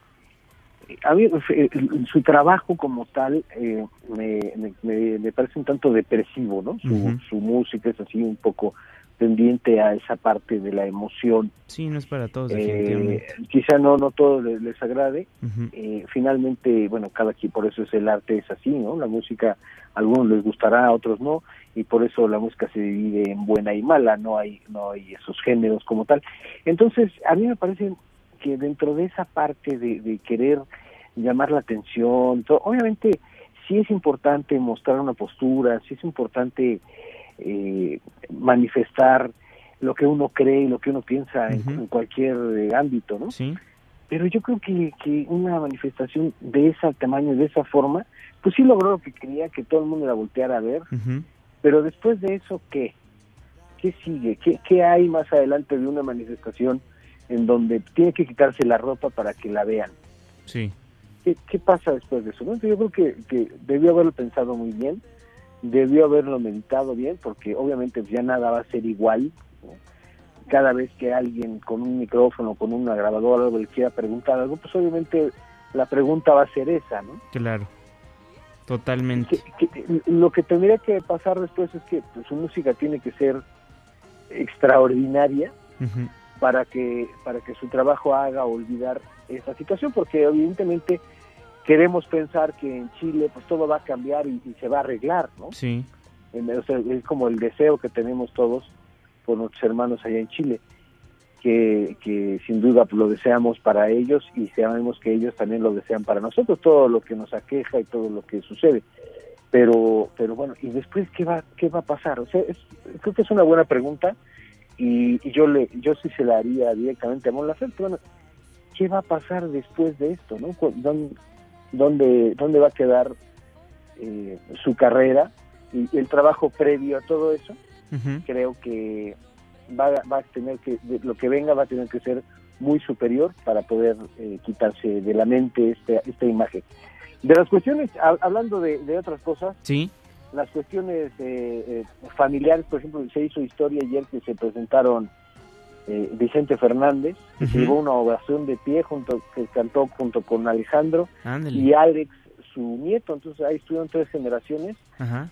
a mí eh, su trabajo como tal eh, me, me, me, parece un tanto depresivo, ¿no? Su, su música es así un poco pendiente a esa parte de la emoción. Sí, no es para todos. Eh, quizá no no todo les, agrade. eh, finalmente, bueno, cada quien, por eso es el arte es así, ¿no? La música a algunos les gustará, a otros no y por eso la música se divide en buena y mala, no hay no hay esos géneros como tal. Entonces, a mí me parece que dentro de esa parte de, querer llamar la atención, obviamente sí es importante mostrar una postura, sí es importante eh, manifestar lo que uno cree y lo que uno piensa en, cualquier eh, ámbito, ¿no? Sí. Pero yo creo que, que una manifestación de ese tamaño, de esa forma, pues sí logró lo que quería, que todo el mundo la volteara a ver, pero después de eso, ¿qué? ¿Qué sigue? ¿Qué, ¿Qué hay más adelante de una manifestación en donde tiene que quitarse la ropa para que la vean? Sí. ¿Qué, qué pasa después de eso? Yo creo que, que debió haberlo pensado muy bien, debió haberlo meditado bien, porque obviamente ya nada va a ser igual. Cada vez que alguien con un micrófono, con una grabadora, algo le quiera preguntar algo, pues obviamente la pregunta va a ser esa, ¿no? Claro. Totalmente. lo que tendría que pasar después es que pues, su música tiene que ser extraordinaria para que para que su trabajo haga olvidar esa situación, porque evidentemente queremos pensar que en Chile pues todo va a cambiar y, se va a arreglar, ¿no? Sí. es como el deseo que tenemos todos por nuestros hermanos allá en Chile que, sin duda lo deseamos para ellos y sabemos que ellos también lo desean para nosotros, todo lo que nos aqueja y todo lo que sucede. Pero, pero bueno, ¿y después qué va, qué va a pasar? O sea, creo que es una buena pregunta y, yo le, yo sí se la haría directamente a Mon Laferte. Bueno, ¿qué va a pasar después de esto? ¿no? ¿Dónde, dónde, va a quedar eh, su carrera y el trabajo previo a todo eso? Creo que va, va a tener que, lo que venga va a tener que ser muy superior para poder eh, quitarse de la mente esta, esta imagen. De las cuestiones, ha- hablando de, de otras cosas, Sí. Las cuestiones eh, eh, familiares, por ejemplo, se hizo historia ayer que se presentaron eh, Vicente Fernández, que llevó una ovación de pie, junto que cantó junto con Alejandro Ándale. y Alex, su nieto. Entonces ahí estuvieron tres generaciones,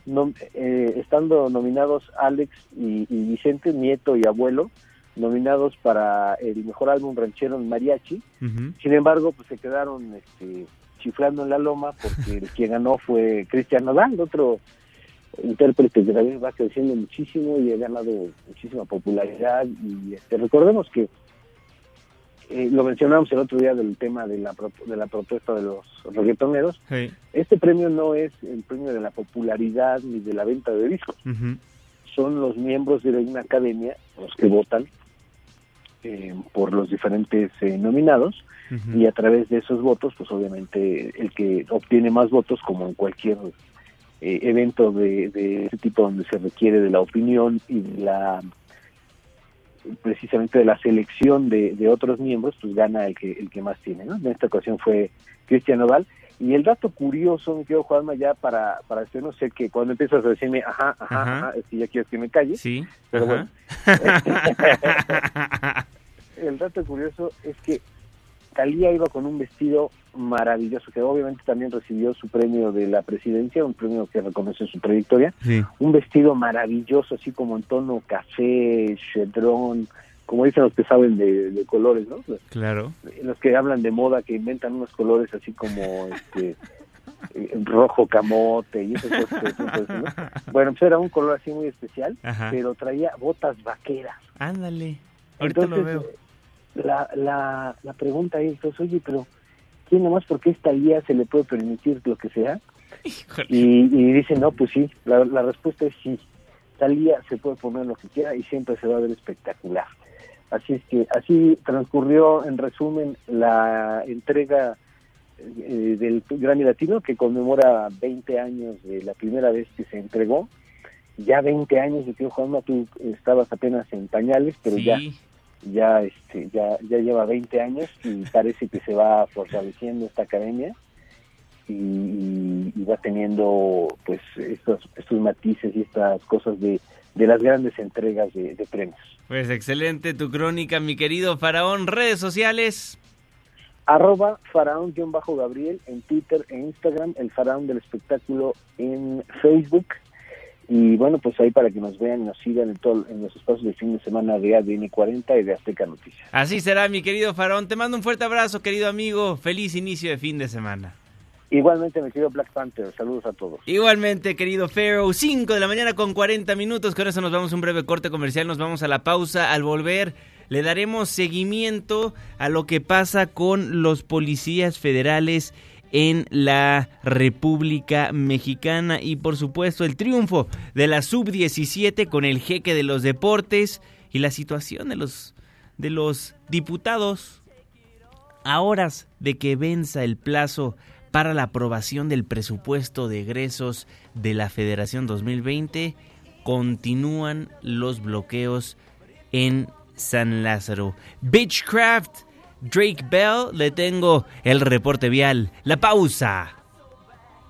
nom- eh, estando nominados Alex y, y Vicente, nieto y abuelo, nominados para el mejor álbum ranchero en mariachi. Sin embargo, pues se quedaron este, chiflando en la loma porque el que ganó fue Cristian Nodal, otro intérprete que también va creciendo muchísimo y ha ganado muchísima popularidad. Y este, recordemos que eh, lo mencionamos el otro día del tema de la, pro- de la propuesta de los reggaetoneros. Sí. Este premio no es el premio de la popularidad ni de la venta de discos son los miembros de una academia los que votan eh, por los diferentes eh, nominados y a través de esos votos, pues obviamente el que obtiene más votos, como en cualquier eh, evento de, de ese tipo donde se requiere de la opinión y de la precisamente de la selección de, de otros miembros, pues gana el que el que más tiene, ¿no? En esta ocasión fue Cristian Nodal. Y el dato curioso, mi querido Juanma, ya para, para este, no sé que cuando empiezas a decirme, ajá, ajá, Ajá. ajá, es que ya quieres que me calle. Sí. Pero Ajá. bueno. el dato curioso es que Talía iba con un vestido maravilloso, que obviamente también recibió su premio de la presidencia, un premio que reconoce su trayectoria. Sí. Un vestido maravilloso, así como en tono café, chedrón, como dicen los que saben de, de colores, ¿no? Claro. Los que hablan de moda, que inventan unos colores así como este rojo camote y esas cosas. ¿no? Bueno, pues era un color así muy especial, Ajá. pero traía botas vaqueras. Ándale. Ahorita Entonces, lo veo. La, la, la pregunta es, pues, oye, pero ¿quién nomás porque esta día se le puede permitir lo que sea? Y, y dice, no, pues sí, la, la respuesta es sí. Talía se puede poner lo que quiera y siempre se va a ver espectacular. Así es que así transcurrió, en resumen, la entrega eh, del Grammy Latino que conmemora 20 años de la primera vez que se entregó. Ya 20 años, mi tío Juanma, tú estabas apenas en pañales, pero Sí. ya este ya ya lleva 20 años y parece que se va fortaleciendo esta academia y, y- y va teniendo pues estos estos matices y estas cosas de, de las grandes entregas de, de premios Pues excelente tu crónica, mi querido Faraón. Redes sociales. arroba faraón-gabriel en Twitter e Instagram el faraón del espectáculo en Facebook y bueno pues ahí para que nos vean y nos sigan en todo en los espacios de fin de semana de ADN 40 y de Azteca Noticias Así será, mi querido Faraón. Te mando un fuerte abrazo, querido amigo. Feliz inicio de fin de semana. igualmente me querido Black Panther saludos a todos Igualmente, querido Pharaoh, 5 de la mañana con 40 minutos. Con eso nos vamos a un breve corte comercial, nos vamos a la pausa. Al volver, le daremos seguimiento a lo que pasa con los policías federales en la República Mexicana y por supuesto el triunfo de la sub-17 con el jeque de los deportes y la situación de los de los diputados a horas de que venza el plazo para la aprobación del presupuesto de egresos de la Federación 2020, continúan los bloqueos en San Lázaro. Beechcraft, Drake Bell, le tengo el reporte vial, la pausa.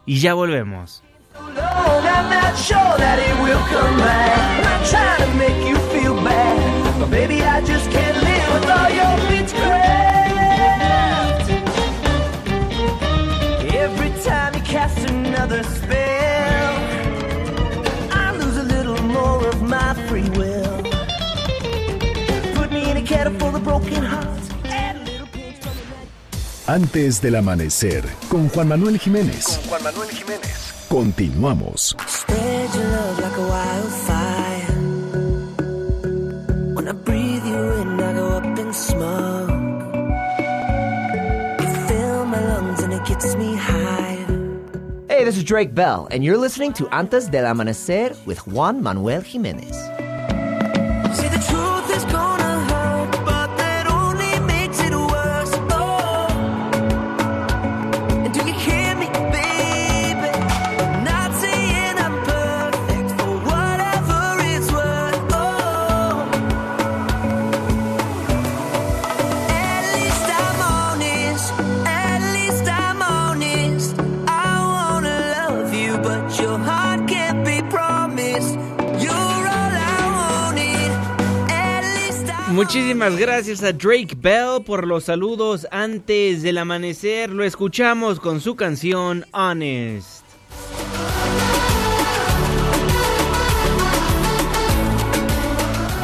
Y ya volvemos. Broken hearts. Antes del amanecer, con Juan Manuel Jiménez. Juan Manuel Jiménez. Continuamos. Hey, this is Drake Bell, and you're listening to Antes del Amanecer with Juan Manuel Jimenez. Muchísimas gracias a Drake Bell por los saludos antes del amanecer. Lo escuchamos con su canción Honest.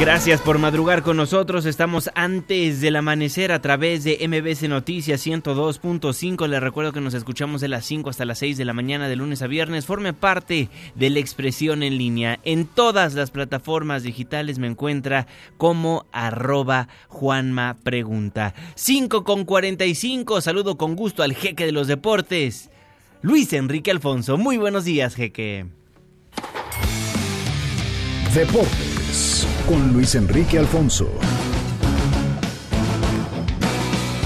Gracias por madrugar con nosotros. Estamos antes del amanecer a través de MBC Noticias 102.5. Les recuerdo que nos escuchamos de las 5 hasta las 6 de la mañana de lunes a viernes. Forme parte de la expresión en línea. En todas las plataformas digitales me encuentra como arroba Juanma Pregunta. 5 con 45. Saludo con gusto al jeque de los deportes. Luis Enrique Alfonso. Muy buenos días, jeque. Deportes con Luis Enrique Alfonso.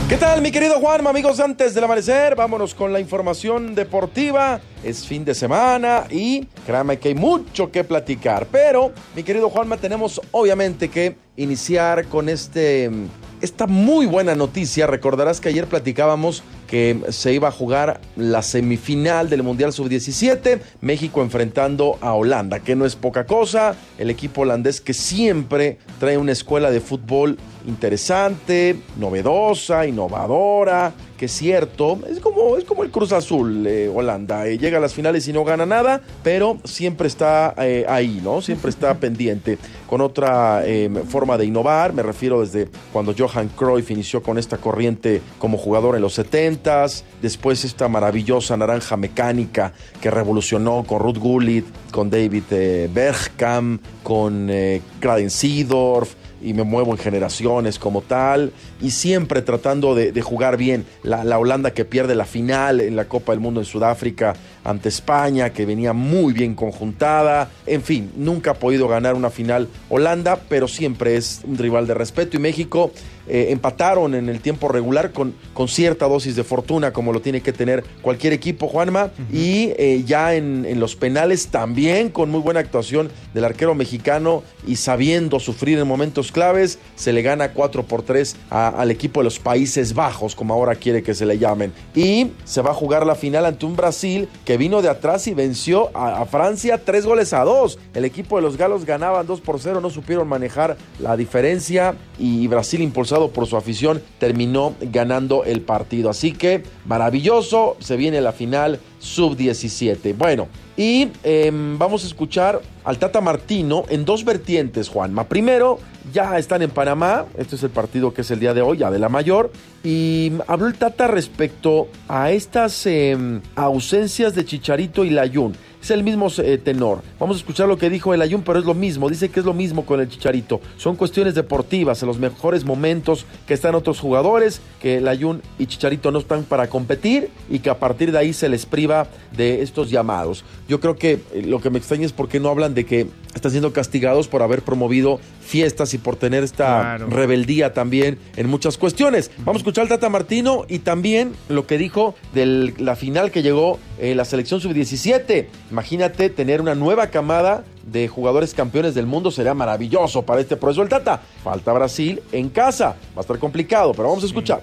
¿Qué tal, mi querido Juanma? Amigos, antes del amanecer, vámonos con la información deportiva. Es fin de semana y créame que hay mucho que platicar. Pero, mi querido Juanma, tenemos obviamente que iniciar con este esta muy buena noticia. Recordarás que ayer platicábamos que se iba a jugar la semifinal del Mundial Sub-17, México enfrentando a Holanda, que no es poca cosa, el equipo holandés que siempre trae una escuela de fútbol interesante, novedosa, innovadora, que es cierto, es como, es como el Cruz Azul, eh, Holanda, eh, llega a las finales y no gana nada, pero siempre está eh, ahí, ¿no? Siempre está pendiente, con otra forma de innovar, me refiero desde cuando Johan Cruyff inició con esta corriente como jugador en los 70s, después esta maravillosa naranja mecánica que revolucionó con Ruth Gullit, con David Bergkamp, con Graden Seedorf, y me muevo en generaciones como tal y siempre tratando de, jugar bien. La, la, Holanda que pierde la final en la Copa del Mundo en Sudáfrica ante España, que venía muy bien conjuntada. En fin, nunca ha podido ganar una final Holanda, pero siempre es un rival de respeto y México eh, empataron en el tiempo regular con, con cierta dosis de fortuna, como lo tiene que tener cualquier equipo, Juanma. Y eh, ya en, en, los penales también con muy buena actuación del arquero mexicano y sabiendo sufrir en momentos claves, se le gana 4 por 3 al equipo de los Países Bajos, como ahora quiere que se le llamen. Y se va a jugar la final ante un Brasil que vino de atrás y venció a, a Francia 3 goles a 2. El equipo de los galos ganaban 2 por 0, no supieron manejar la diferencia y Brasil impulsó por su afición, terminó ganando el partido. Así que maravilloso, se viene la final sub-17. Bueno, y em, vamos a escuchar al Tata Martino en dos vertientes, Juanma. Primero, ya están en Panamá, este es el partido que es el día de hoy, ya de la mayor, y habló el Tata respecto a estas em, ausencias de Chicharito y Layún es el mismo eh, tenor. Vamos a escuchar lo que dijo el Ayun, pero es lo mismo. Dice que es lo mismo con el Chicharito. Son cuestiones deportivas, en los mejores momentos que están otros jugadores, que el Ayun y Chicharito no están para competir y que a partir de ahí se les priva de estos llamados. Yo creo que eh, lo que me extraña es porque no hablan de que están siendo castigados por haber promovido fiestas y por tener esta rebeldía también en muchas cuestiones. Vamos a escuchar al Tata Martino y también lo que dijo de la final que llegó en la selección sub-17. Imagínate tener una nueva camada de jugadores campeones del mundo sería maravilloso para este proceso del Tata. Falta Brasil en casa, va a estar complicado, pero vamos a escuchar.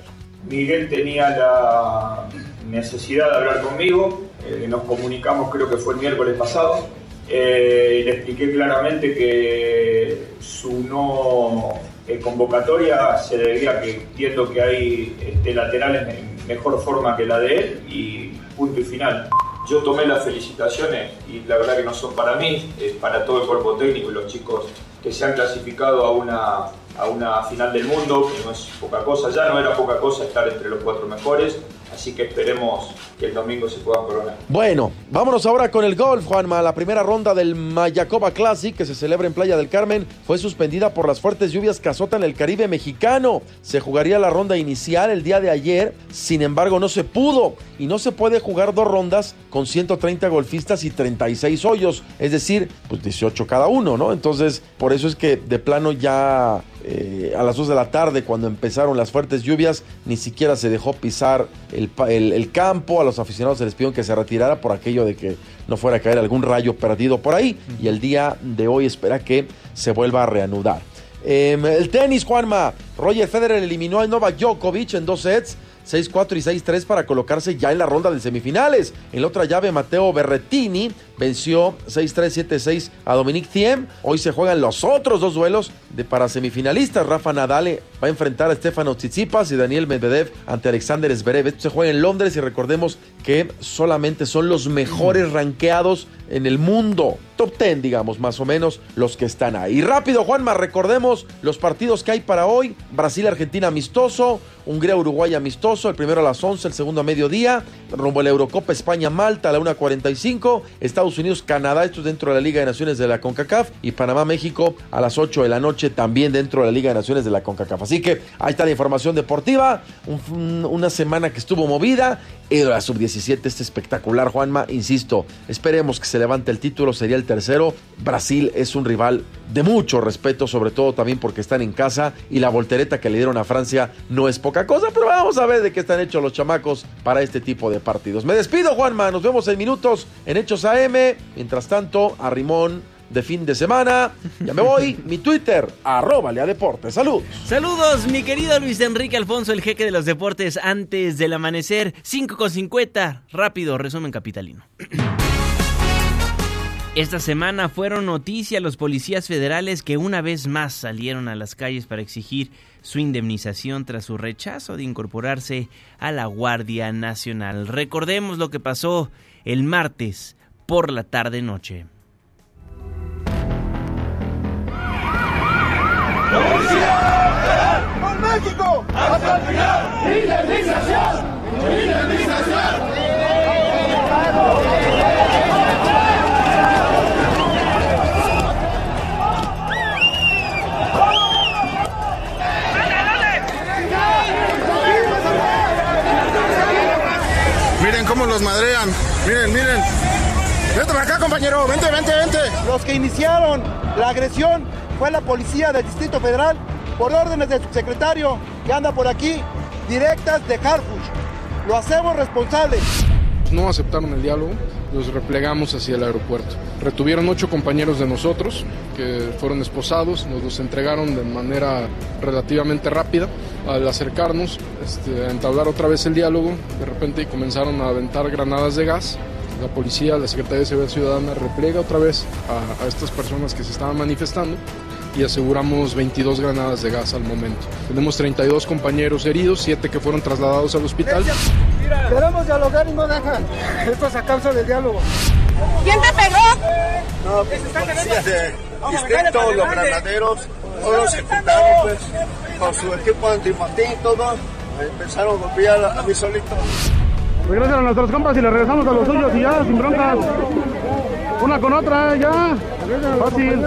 Miguel tenía la necesidad de hablar conmigo, eh, nos comunicamos creo que fue el miércoles pasado eh, le expliqué claramente que su no eh, convocatoria se debía a que entiendo que hay este, laterales en mejor forma que la de él y punto y final. Yo tomé las felicitaciones y la verdad que no son para mí, es para todo el cuerpo técnico y los chicos que se han clasificado a una, a una final del mundo, que no es poca cosa, ya no era poca cosa estar entre los cuatro mejores, Así que esperemos que el domingo se pueda coronar. Bueno, vámonos ahora con el golf, Juanma. La primera ronda del Mayacoba Classic, que se celebra en Playa del Carmen, fue suspendida por las fuertes lluvias que azotan el Caribe mexicano. Se jugaría la ronda inicial el día de ayer, sin embargo no se pudo. Y no se puede jugar dos rondas con 130 golfistas y 36 hoyos, es decir, pues 18 cada uno, ¿no? Entonces, por eso es que de plano ya eh, a las 2 de la tarde, cuando empezaron las fuertes lluvias, ni siquiera se dejó pisar el, campo. A los aficionados se les pidió que se retirara por aquello de que no fuera a caer algún rayo perdido por ahí. Y el día de hoy espera que se vuelva a reanudar. Em, el tenis, Juanma. Roger Federer eliminó a Novak Djokovic en dos sets 6-4 y 6-3 para colocarse ya en la ronda de semifinales. En la otra llave, Mateo Berretini venció 6-3, 7-6 a Dominique Thiem. Hoy se juegan los otros dos duelos de para semifinalistas. Rafa Nadal va a enfrentar a Stefano Tsitsipas y Daniel Medvedev ante Alexander Zverev. Esto se juega en Londres y recordemos que solamente son los mejores ranqueados en el mundo. Top 10, digamos, más o menos, los que están ahí. Rápido, Juanma, recordemos los partidos que hay para hoy. Brasil-Argentina amistoso, Hungría-Uruguay amistoso, el primero a las 11, el segundo a mediodía, rumbo a la Eurocopa España-Malta a la 1.45, Estados Unidos-Canadá, esto es dentro de la Liga de Naciones de la CONCACAF, y Panamá-México a las 8 de la noche también dentro de la Liga de Naciones de la CONCACAF. Así que ahí está la información deportiva, un, una semana que estuvo movida, y la sub-17 este espectacular, Juanma, insisto, esperemos que se levante el título, sería el tercero. Brasil es un rival de mucho respeto, sobre todo también porque están en casa y la voltereta que le dieron a Francia no es poca cosa, pero vamos a ver de qué están hechos los chamacos para este tipo de partidos. Me despido, Juanma, nos vemos en minutos en Hechos AM. Mientras tanto, a Rimón de fin de semana. Ya me voy. mi Twitter, arroba Lea Deportes. Saludos. Saludos, mi querido Luis Enrique Alfonso, el jeque de los deportes antes del amanecer. 5 con 50. Rápido, resumen capitalino. Esta semana fueron noticia los policías federales que una vez más salieron a las calles para exigir su indemnización tras su rechazo de incorporarse a la Guardia Nacional. Recordemos lo que pasó el martes por la tarde-noche. ¡Por México! ¡Hasta el final! ¡Indemnización! ¡Indemnización! Miren cómo los madrean. Miren, miren. Vente para acá, compañero. Vente, vente, vente. Los que iniciaron la agresión fue la policía del Distrito Federal por órdenes del subsecretario que anda por aquí, directas de Harfuch. Lo hacemos responsable. No aceptaron el diálogo, los replegamos hacia el aeropuerto. Retuvieron ocho compañeros de nosotros que fueron esposados, nos los entregaron de manera relativamente rápida. Al acercarnos, este, a entablar otra vez el diálogo, de repente comenzaron a aventar granadas de gas. La policía, la Secretaría de Seguridad Ciudadana replega otra vez a, a estas personas que se estaban manifestando y aseguramos 22 granadas de gas al momento. Tenemos 32 compañeros heridos, 7 que fueron trasladados al hospital. Queremos dialogar y no dejan. Esto es a causa del diálogo. ¿Quién te pegó? No, pues los policías de distrito, los granaderos, todos se juntaron pues con su equipo antimatín y todo. Empezaron a golpear a mí solito. Regresan a nuestras compas y le regresamos a los suyos y ya, sin broncas. Una con otra, ya. Fácil.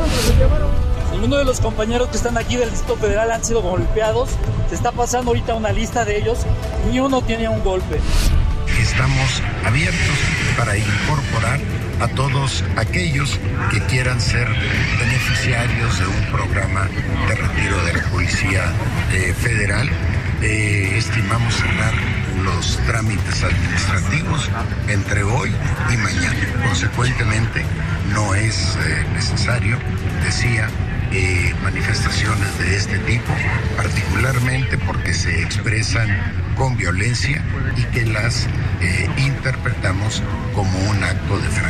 Ninguno de los compañeros que están aquí del Distrito Federal han sido golpeados. Se está pasando ahorita una lista de ellos. Ni uno tiene un golpe. Estamos abiertos para incorporar a todos aquellos que quieran ser beneficiarios de un programa de retiro de la Policía eh, Federal. Eh, estimamos cerrar los trámites administrativos entre hoy y mañana. Consecuentemente, no es eh, necesario, decía, eh, manifestaciones de este tipo, particularmente porque se expresan con violencia y que las eh, interpretamos como un acto de franca.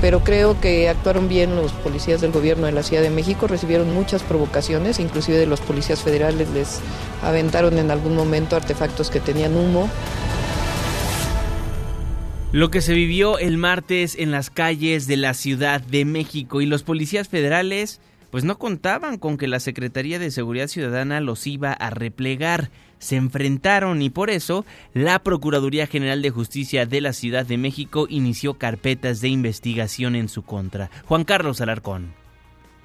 Pero creo que actuaron bien los policías del gobierno de la Ciudad de México, recibieron muchas provocaciones, inclusive de los policías federales les aventaron en algún momento artefactos que tenían humo. Lo que se vivió el martes en las calles de la Ciudad de México y los policías federales pues no contaban con que la Secretaría de Seguridad Ciudadana los iba a replegar. Se enfrentaron y por eso la Procuraduría General de Justicia de la Ciudad de México inició carpetas de investigación en su contra. Juan Carlos Alarcón.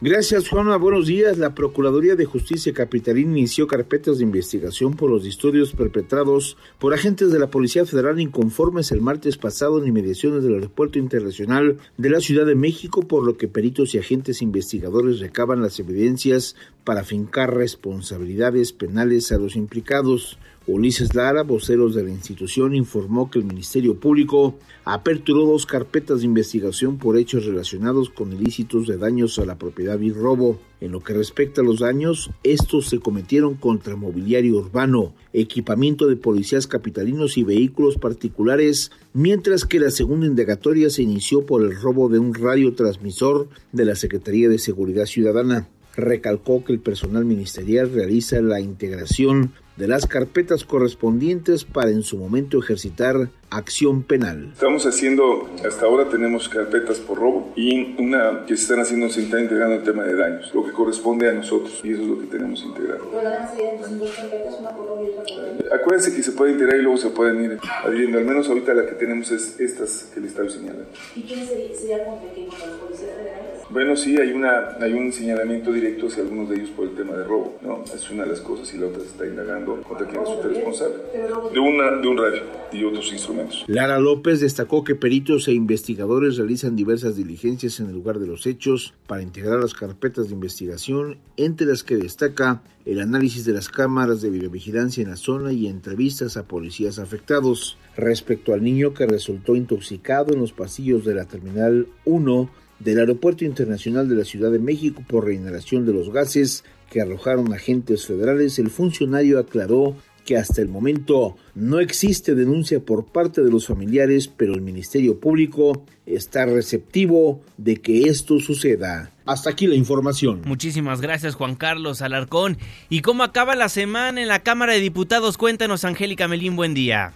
Gracias, Juanma. Buenos días. La Procuraduría de Justicia Capitalina inició carpetas de investigación por los disturbios perpetrados por agentes de la Policía Federal inconformes el martes pasado en inmediaciones del Aeropuerto Internacional de la Ciudad de México, por lo que peritos y agentes investigadores recaban las evidencias para fincar responsabilidades penales a los implicados. Ulises Lara, voceros de la institución, informó que el Ministerio Público aperturó dos carpetas de investigación por hechos relacionados con ilícitos de daños a la propiedad y robo. En lo que respecta a los daños, estos se cometieron contra mobiliario urbano, equipamiento de policías capitalinos y vehículos particulares, mientras que la segunda indagatoria se inició por el robo de un radiotransmisor de la Secretaría de Seguridad Ciudadana recalcó que el personal ministerial realiza la integración de las carpetas correspondientes para en su momento ejercitar acción penal. Estamos haciendo, hasta ahora tenemos carpetas por robo y una que se están haciendo, se está integrando el tema de daños, lo que corresponde a nosotros y eso es lo que tenemos integrado. Acuérdense que se puede integrar y luego se pueden ir adhiriendo, al menos ahorita la que tenemos es estas que le estaba señalando. ¿Y quién sería, sería con los policías federales? Bueno, sí, hay, una, hay un señalamiento directo hacia algunos de ellos por el tema de robo, ¿no? Es una de las cosas y la otra se está indagando contra quien resulta responsable. De, una, de un radio y otros instrumentos. Lara López destacó que peritos e investigadores realizan diversas diligencias en el lugar de los hechos para integrar las carpetas de investigación, entre las que destaca el análisis de las cámaras de videovigilancia en la zona y entrevistas a policías afectados. Respecto al niño que resultó intoxicado en los pasillos de la Terminal 1, del Aeropuerto Internacional de la Ciudad de México por reinhalación de los gases que arrojaron agentes federales, el funcionario aclaró que hasta el momento no existe denuncia por parte de los familiares, pero el Ministerio Público está receptivo de que esto suceda. Hasta aquí la información. Muchísimas gracias Juan Carlos Alarcón. ¿Y cómo acaba la semana en la Cámara de Diputados? Cuéntanos Angélica Melín, buen día.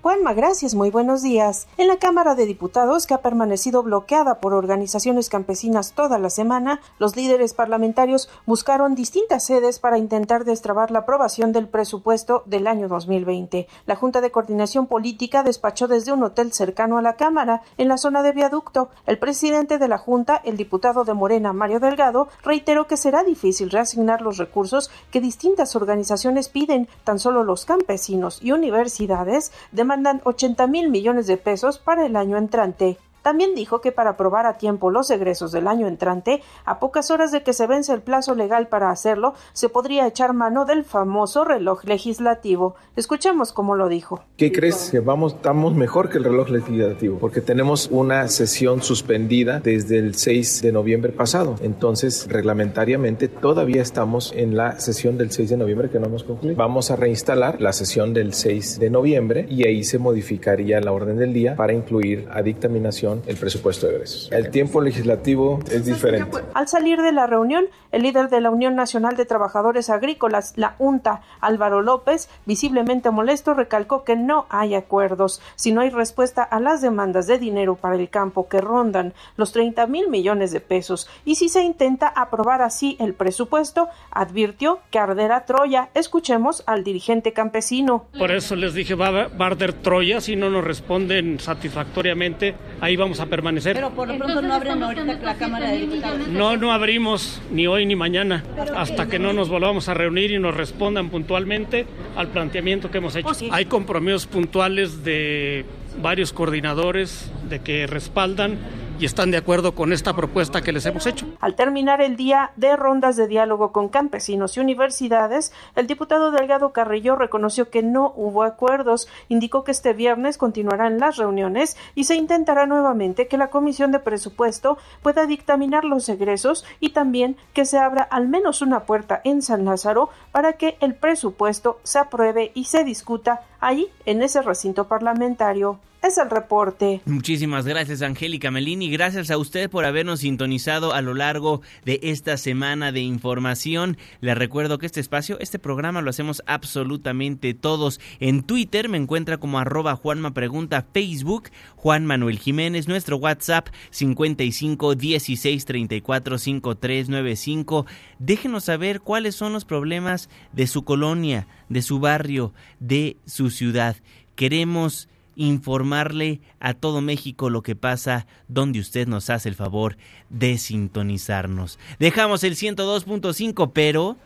Juanma, gracias, muy buenos días. En la Cámara de Diputados, que ha permanecido bloqueada por organizaciones campesinas toda la semana, los líderes parlamentarios buscaron distintas sedes para intentar destrabar la aprobación del presupuesto del año 2020. La Junta de Coordinación Política despachó desde un hotel cercano a la Cámara, en la zona de viaducto. El presidente de la Junta, el diputado de Morena, Mario Delgado, reiteró que será difícil reasignar los recursos que distintas organizaciones piden. Tan solo los campesinos y universidades de demandan 80 mil millones de pesos para el año entrante. También dijo que para aprobar a tiempo los egresos del año entrante, a pocas horas de que se vence el plazo legal para hacerlo, se podría echar mano del famoso reloj legislativo. Escuchemos cómo lo dijo. ¿Qué crees? Que vamos, estamos mejor que el reloj legislativo, porque tenemos una sesión suspendida desde el 6 de noviembre pasado. Entonces, reglamentariamente, todavía estamos en la sesión del 6 de noviembre que no hemos concluido. Vamos a reinstalar la sesión del 6 de noviembre y ahí se modificaría la orden del día para incluir a dictaminación el presupuesto de egresos. El tiempo legislativo es diferente. Al salir de la reunión, el líder de la Unión Nacional de Trabajadores Agrícolas, la UNTA, Álvaro López, visiblemente molesto, recalcó que no hay acuerdos. Si no hay respuesta a las demandas de dinero para el campo que rondan los 30 mil millones de pesos y si se intenta aprobar así el presupuesto, advirtió que arderá Troya. Escuchemos al dirigente campesino. Por eso les dije, va a arder Troya si no nos responden satisfactoriamente. Ahí vamos a permanecer. Pero por lo pronto no abren ahorita la Cámara de Diputados. No, no abrimos ni hoy ni mañana hasta que no nos volvamos a reunir y nos respondan puntualmente al planteamiento que hemos hecho. Hay compromisos puntuales de varios coordinadores de que respaldan y están de acuerdo con esta propuesta que les hemos hecho. Al terminar el día de rondas de diálogo con campesinos y universidades, el diputado Delgado Carrillo reconoció que no hubo acuerdos, indicó que este viernes continuarán las reuniones y se intentará nuevamente que la Comisión de Presupuesto pueda dictaminar los egresos y también que se abra al menos una puerta en San Lázaro para que el presupuesto se apruebe y se discuta ahí en ese recinto parlamentario es el reporte. Muchísimas gracias, Angélica Melini. Gracias a usted por habernos sintonizado a lo largo de esta semana de información. Le recuerdo que este espacio, este programa lo hacemos absolutamente todos. En Twitter me encuentra como arroba Juanma Pregunta, Facebook Juan Manuel Jiménez, nuestro WhatsApp 55 16 34 5395. Déjenos saber cuáles son los problemas de su colonia, de su barrio, de su ciudad. Queremos informarle a todo México lo que pasa donde usted nos hace el favor de sintonizarnos. Dejamos el 102.5, pero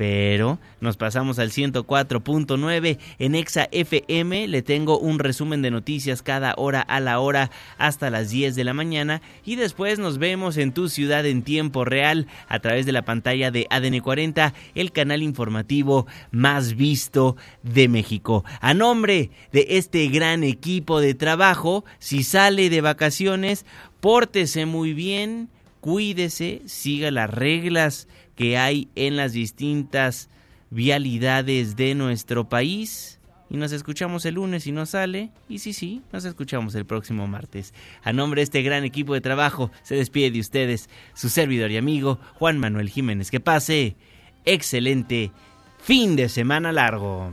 pero nos pasamos al 104.9 en Exa FM. Le tengo un resumen de noticias cada hora a la hora hasta las 10 de la mañana y después nos vemos en tu ciudad en tiempo real a través de la pantalla de ADN 40, el canal informativo más visto de México. A nombre de este gran equipo de trabajo, si sale de vacaciones, pórtese muy bien, cuídese, siga las reglas que hay en las distintas vialidades de nuestro país. Y nos escuchamos el lunes si no sale. Y sí, sí, nos escuchamos el próximo martes. A nombre de este gran equipo de trabajo, se despide de ustedes su servidor y amigo Juan Manuel Jiménez. Que pase excelente fin de semana largo.